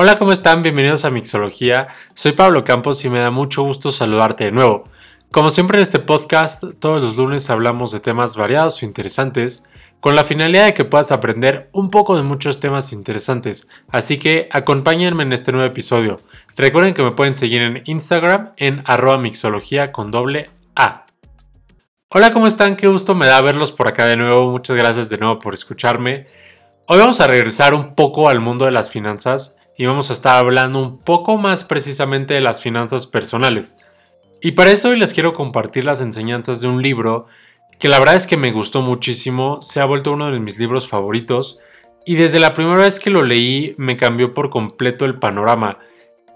Hola, ¿cómo están? Bienvenidos a Mixología. Soy Pablo Campos y me da mucho gusto saludarte de nuevo. Como siempre en este podcast, todos los lunes hablamos de temas variados o interesantes, con la finalidad de que puedas aprender un poco de muchos temas interesantes. Así que acompáñenme en este nuevo episodio. Recuerden que me pueden seguir en Instagram en arroba mixología con doble A. Hola, ¿cómo están? Qué gusto me da verlos por acá de nuevo. Muchas gracias de nuevo por escucharme. Hoy vamos a regresar un poco al mundo de las finanzas y vamos a estar hablando un poco más precisamente de las finanzas personales. Y para eso hoy les quiero compartir las enseñanzas de un libro que la verdad es que me gustó muchísimo, se ha vuelto uno de mis libros favoritos y desde la primera vez que lo leí me cambió por completo el panorama.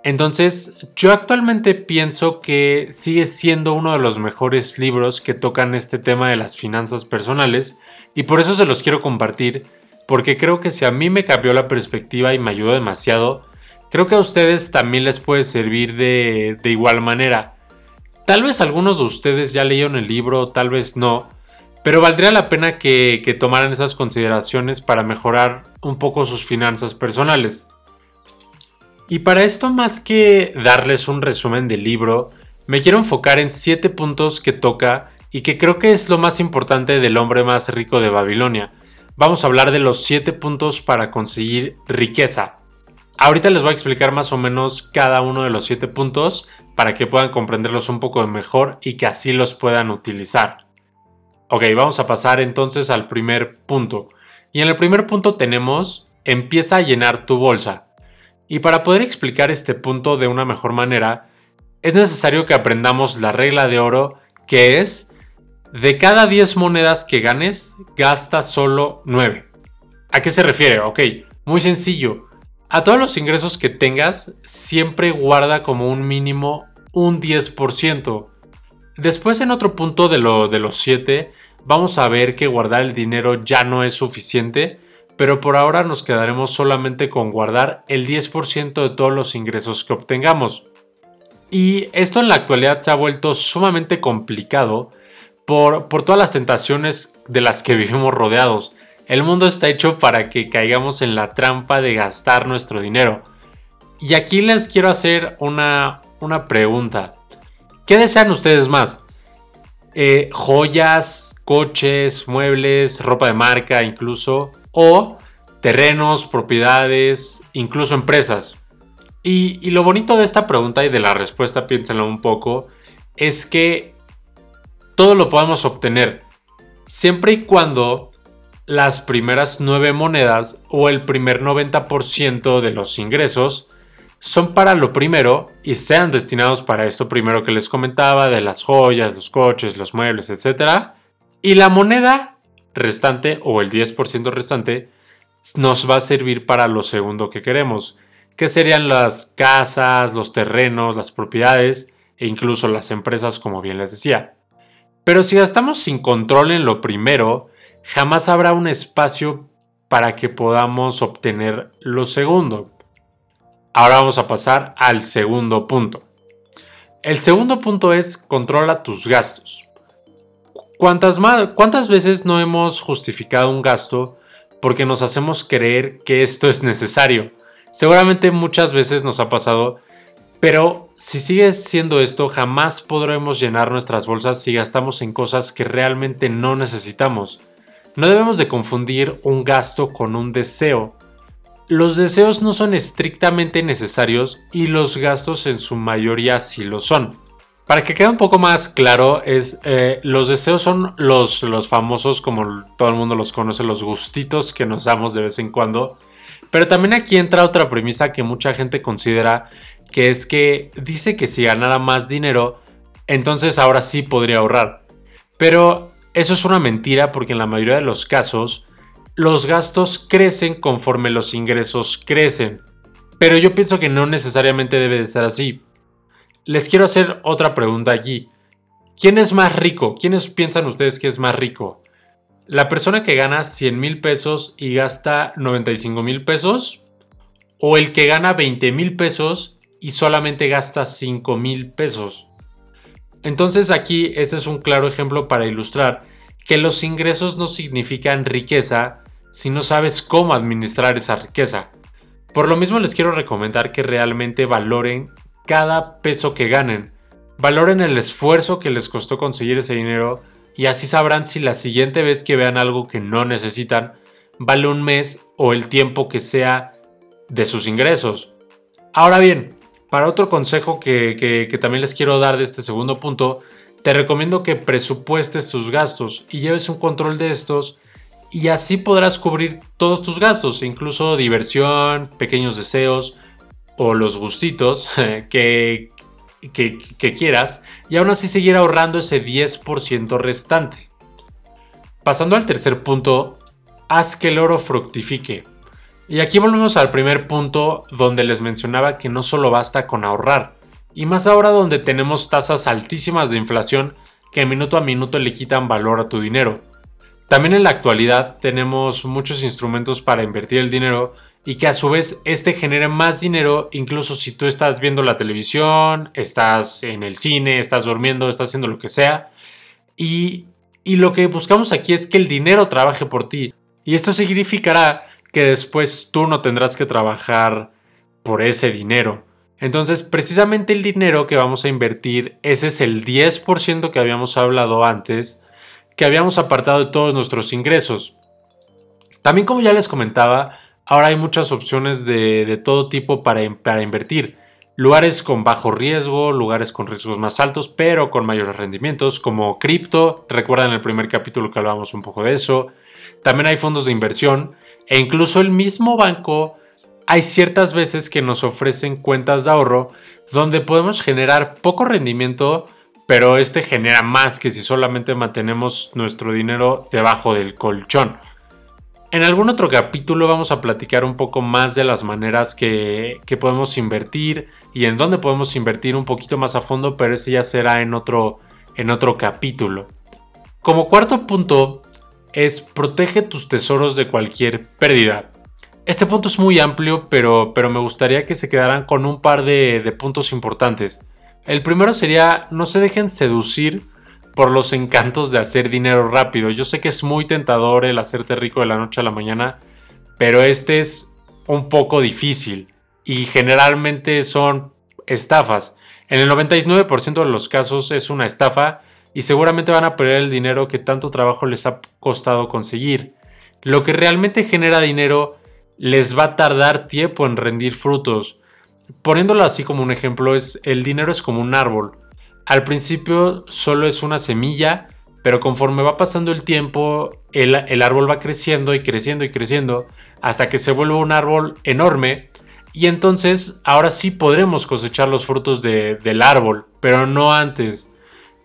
Entonces, yo actualmente pienso que sigue siendo uno de los mejores libros que tocan este tema de las finanzas personales y por eso se los quiero compartir porque creo que si a mí me cambió la perspectiva y me ayudó demasiado, creo que a ustedes también les puede servir de, igual manera. Tal vez algunos de ustedes ya leyeron el libro, tal vez no, pero valdría la pena que, que tomaran esas consideraciones para mejorar un poco sus finanzas personales. Y para esto, más que darles un resumen del libro, me quiero enfocar en siete puntos que toca y que creo que es lo más importante del hombre más rico de Babilonia, vamos a hablar de los 7 puntos para conseguir riqueza. Ahorita les voy a explicar más o menos cada uno de los 7 puntos para que puedan comprenderlos un poco mejor y que así los puedan utilizar. Ok, vamos a pasar entonces al primer punto. Y en el primer punto tenemos empieza a llenar tu bolsa. Y para poder explicar este punto de una mejor manera, es necesario que aprendamos la regla de oro que es de cada 10 monedas que ganes, gasta solo 9. ¿A qué se refiere? Ok, muy sencillo. A todos los ingresos que tengas, siempre guarda como un mínimo un 10%. Después en otro punto de, lo, de los 7, vamos a ver que guardar el dinero ya no es suficiente, pero por ahora nos quedaremos solamente con guardar el 10% de todos los ingresos que obtengamos. Y esto en la actualidad se ha vuelto sumamente complicado por, todas las tentaciones de las que vivimos rodeados. El mundo está hecho para que caigamos en la trampa de gastar nuestro dinero. Y aquí les quiero hacer una, una pregunta. ¿Qué desean ustedes más? Eh, ¿Joyas, coches, muebles, ropa de marca incluso? ¿O terrenos, propiedades, incluso empresas? Y, y lo bonito de esta pregunta y de la respuesta, piénsenlo un poco, es que todo lo podemos obtener, siempre y cuando las primeras nueve monedas o el primer 90% de los ingresos son para lo primero y sean destinados para esto primero que les comentaba de las joyas, los coches, los muebles, etc. Y la moneda restante o el 10% restante nos va a servir para lo segundo que queremos, que serían las casas, los terrenos, las propiedades e incluso las empresas como bien les decía. Pero si gastamos sin control en lo primero, jamás habrá un espacio para que podamos obtener lo segundo. Ahora vamos a pasar al segundo punto. El segundo punto es controla tus gastos. ¿Cuántas, ¿Cuántas veces no hemos justificado un gasto porque nos hacemos creer que esto es necesario? Seguramente muchas veces nos ha pasado pero si sigue siendo esto, jamás podremos llenar nuestras bolsas si gastamos en cosas que realmente no necesitamos. No debemos de confundir un gasto con un deseo. Los deseos no son estrictamente necesarios y los gastos en su mayoría sí lo son. Para que quede un poco más claro, es, eh, los deseos son los, los famosos, como todo el mundo los conoce, los gustitos que nos damos de vez en cuando. Pero también aquí entra otra premisa que mucha gente considera que es que dice que si ganara más dinero, entonces ahora sí podría ahorrar. Pero eso es una mentira porque en la mayoría de los casos los gastos crecen conforme los ingresos crecen. Pero yo pienso que no necesariamente debe de ser así. Les quiero hacer otra pregunta allí. ¿Quién es más rico? ¿Quiénes piensan ustedes que es más rico? ¿La persona que gana 100 mil pesos y gasta 95 mil pesos? ¿O el que gana 20 mil pesos y solamente gasta 5 mil pesos. Entonces aquí este es un claro ejemplo para ilustrar que los ingresos no significan riqueza si no sabes cómo administrar esa riqueza. Por lo mismo les quiero recomendar que realmente valoren cada peso que ganen. Valoren el esfuerzo que les costó conseguir ese dinero y así sabrán si la siguiente vez que vean algo que no necesitan vale un mes o el tiempo que sea de sus ingresos. Ahora bien, para otro consejo que, también les quiero dar de este segundo punto, te recomiendo que presupuestes tus gastos y lleves un control de estos y así podrás cubrir todos tus gastos, incluso diversión, pequeños deseos o los gustitos que, que, quieras y aún así seguir ahorrando ese 10% restante. Pasando al tercer punto, haz que el oro fructifique. Y aquí volvemos al primer punto donde les mencionaba que no solo basta con ahorrar, y más ahora donde tenemos tasas altísimas de inflación que minuto a minuto le quitan valor a tu dinero. También en la actualidad tenemos muchos instrumentos para invertir el dinero y que a su vez este genere más dinero incluso si tú estás viendo la televisión, estás en el cine, estás durmiendo, estás haciendo lo que sea. Y, y lo que buscamos aquí es que el dinero trabaje por ti. Y esto significará que después tú no tendrás que trabajar por ese dinero. Entonces, precisamente el dinero que vamos a invertir, ese es el 10% que habíamos hablado antes, que habíamos apartado de todos nuestros ingresos. También como ya les comentaba, ahora hay muchas opciones de, todo tipo para, para invertir. Lugares con bajo riesgo, lugares con riesgos más altos, pero con mayores rendimientos, como cripto. Recuerdan el primer capítulo que hablábamos un poco de eso. También hay fondos de inversión e incluso el mismo banco hay ciertas veces que nos ofrecen cuentas de ahorro donde podemos generar poco rendimiento, pero este genera más que si solamente mantenemos nuestro dinero debajo del colchón. En algún otro capítulo vamos a platicar un poco más de las maneras que, podemos invertir y en dónde podemos invertir un poquito más a fondo, pero ese ya será en otro, en otro capítulo. Como cuarto punto es protege tus tesoros de cualquier pérdida. Este punto es muy amplio, pero, pero me gustaría que se quedaran con un par de, de puntos importantes. El primero sería no se dejen seducir por los encantos de hacer dinero rápido. Yo sé que es muy tentador el hacerte rico de la noche a la mañana, pero este es un poco difícil y generalmente son estafas. En el 99% de los casos es una estafa y seguramente van a perder el dinero que tanto trabajo les ha costado conseguir. Lo que realmente genera dinero les va a tardar tiempo en rendir frutos. Poniéndolo así como un ejemplo, es el dinero es como un árbol. Al principio solo es una semilla, pero conforme va pasando el tiempo, el, árbol va creciendo y creciendo y creciendo hasta que se vuelve un árbol enorme. Y entonces ahora sí podremos cosechar los frutos del árbol, pero no antes.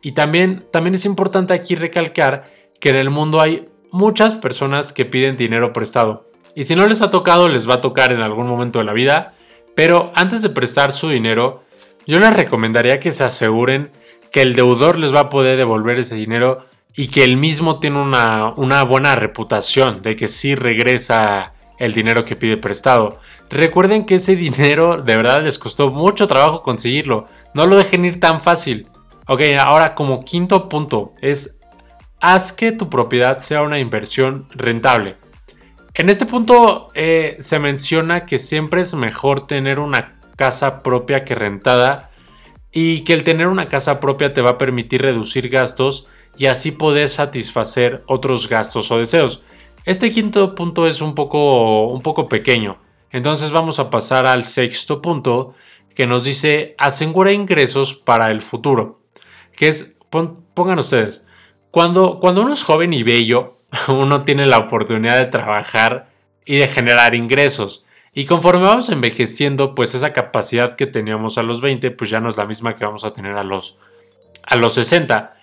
Y también, también es importante aquí recalcar que en el mundo hay muchas personas que piden dinero prestado. Y si no les ha tocado, les va a tocar en algún momento de la vida. Pero antes de prestar su dinero, yo les recomendaría que se aseguren que el deudor les va a poder devolver ese dinero y que él mismo tiene una, una buena reputación de que sí regresa el dinero que pide prestado. Recuerden que ese dinero de verdad les costó mucho trabajo conseguirlo. No lo dejen ir tan fácil. Ok, ahora como quinto punto es haz que tu propiedad sea una inversión rentable. En este punto eh, se menciona que siempre es mejor tener una casa propia que rentada y que el tener una casa propia te va a permitir reducir gastos y así poder satisfacer otros gastos o deseos. Este quinto punto es un poco, un poco pequeño, entonces vamos a pasar al sexto punto que nos dice asegura ingresos para el futuro, que es, pongan ustedes, cuando, cuando uno es joven y bello, uno tiene la oportunidad de trabajar y de generar ingresos. Y conforme vamos envejeciendo, pues esa capacidad que teníamos a los 20, pues ya no es la misma que vamos a tener a los, a los 60.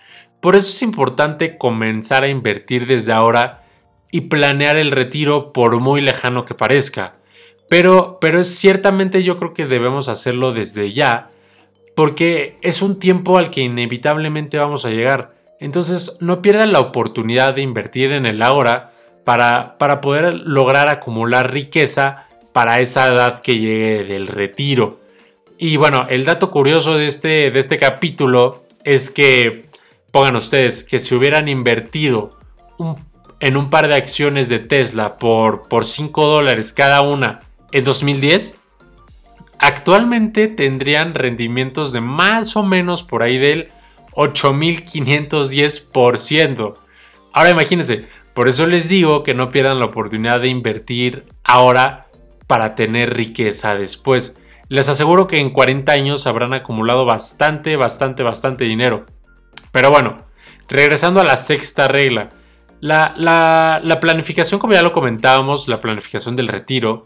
Por eso es importante comenzar a invertir desde ahora y planear el retiro por muy lejano que parezca. Pero, pero ciertamente yo creo que debemos hacerlo desde ya, porque es un tiempo al que inevitablemente vamos a llegar. Entonces no pierdan la oportunidad de invertir en el ahora para, para poder lograr acumular riqueza para esa edad que llegue del retiro. Y bueno, el dato curioso de este, de este capítulo es que, pongan ustedes, que si hubieran invertido en un par de acciones de Tesla por, por 5 dólares cada una en 2010, actualmente tendrían rendimientos de más o menos por ahí del 8510%. Ahora imagínense, por eso les digo que no pierdan la oportunidad de invertir ahora para tener riqueza después. Les aseguro que en 40 años habrán acumulado bastante, bastante, bastante dinero. Pero bueno, regresando a la sexta regla. La, la, planificación, como ya lo comentábamos, la planificación del retiro,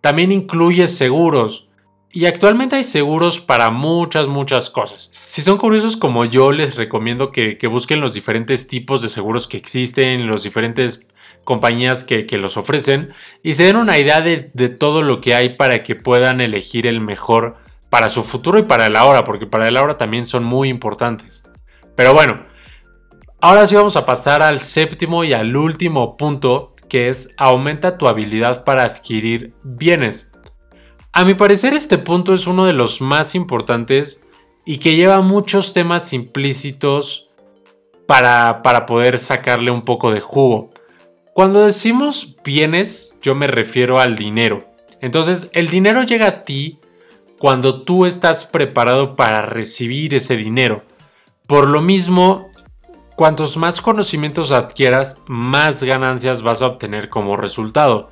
también incluye seguros. Y actualmente hay seguros para muchas, muchas cosas. Si son curiosos como yo, les recomiendo que, busquen los diferentes tipos de seguros que existen, las diferentes compañías que, los ofrecen y se den una idea de, de, todo lo que hay para que puedan elegir el mejor para su futuro y para el ahora, porque para el ahora también son muy importantes. Pero bueno, ahora sí vamos a pasar al séptimo y al último punto, que es aumenta tu habilidad para adquirir bienes. A mi parecer este punto es uno de los más importantes y que lleva muchos temas implícitos para, para poder sacarle un poco de jugo. Cuando decimos bienes, yo me refiero al dinero. Entonces, el dinero llega a ti cuando tú estás preparado para recibir ese dinero. Por lo mismo, cuantos más conocimientos adquieras, más ganancias vas a obtener como resultado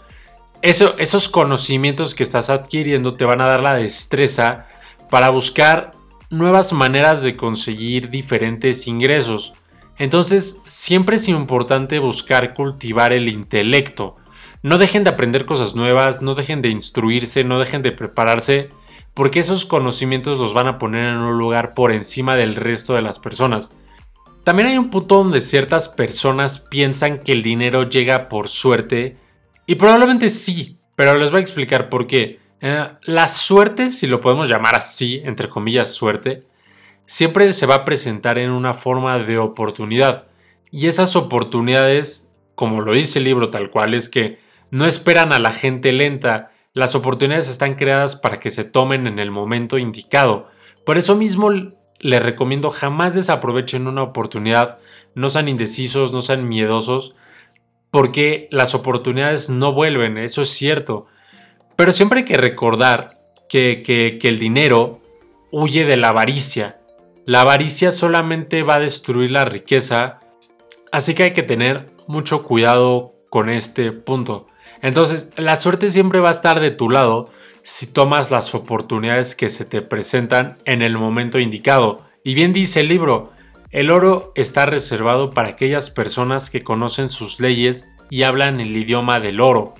esos conocimientos que estás adquiriendo te van a dar la destreza para buscar nuevas maneras de conseguir diferentes ingresos. Entonces, siempre es importante buscar cultivar el intelecto. No dejen de aprender cosas nuevas, no dejen de instruirse, no dejen de prepararse, porque esos conocimientos los van a poner en un lugar por encima del resto de las personas. También hay un punto donde ciertas personas piensan que el dinero llega por suerte y probablemente sí, pero les voy a explicar por qué. Eh, la suerte, si lo podemos llamar así, entre comillas suerte, siempre se va a presentar en una forma de oportunidad. Y esas oportunidades, como lo dice el libro tal cual, es que no esperan a la gente lenta. Las oportunidades están creadas para que se tomen en el momento indicado. Por eso mismo les recomiendo jamás desaprovechen una oportunidad, no sean indecisos, no sean miedosos, porque las oportunidades no vuelven, eso es cierto. Pero siempre hay que recordar que, el dinero huye de la avaricia. La avaricia solamente va a destruir la riqueza, así que hay que tener mucho cuidado con este punto. Entonces, la suerte siempre va a estar de tu lado si tomas las oportunidades que se te presentan en el momento indicado. Y bien dice el libro, el oro está reservado para aquellas personas que conocen sus leyes y hablan el idioma del oro.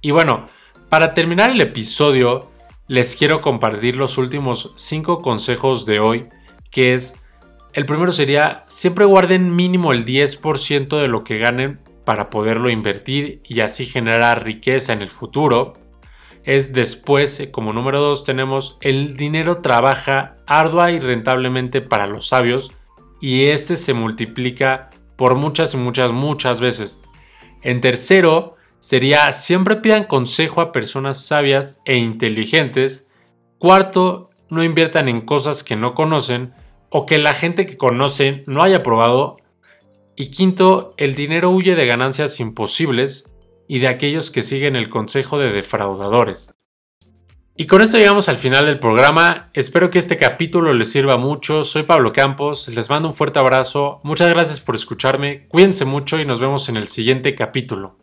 Y bueno, para terminar el episodio, les quiero compartir los últimos 5 consejos de hoy, que es, el primero sería, siempre guarden mínimo el 10% de lo que ganen para poderlo invertir y así generar riqueza en el futuro. Es después, como número 2, tenemos el dinero trabaja ardua y rentablemente para los sabios y este se multiplica por muchas y muchas, muchas veces. En tercero, sería siempre pidan consejo a personas sabias e inteligentes. Cuarto, no inviertan en cosas que no conocen o que la gente que conocen no haya probado. Y quinto, el dinero huye de ganancias imposibles y de aquellos que siguen el consejo de defraudadores. Y con esto llegamos al final del programa. Espero que este capítulo les sirva mucho. Soy Pablo Campos, les mando un fuerte abrazo. Muchas gracias por escucharme. Cuídense mucho y nos vemos en el siguiente capítulo.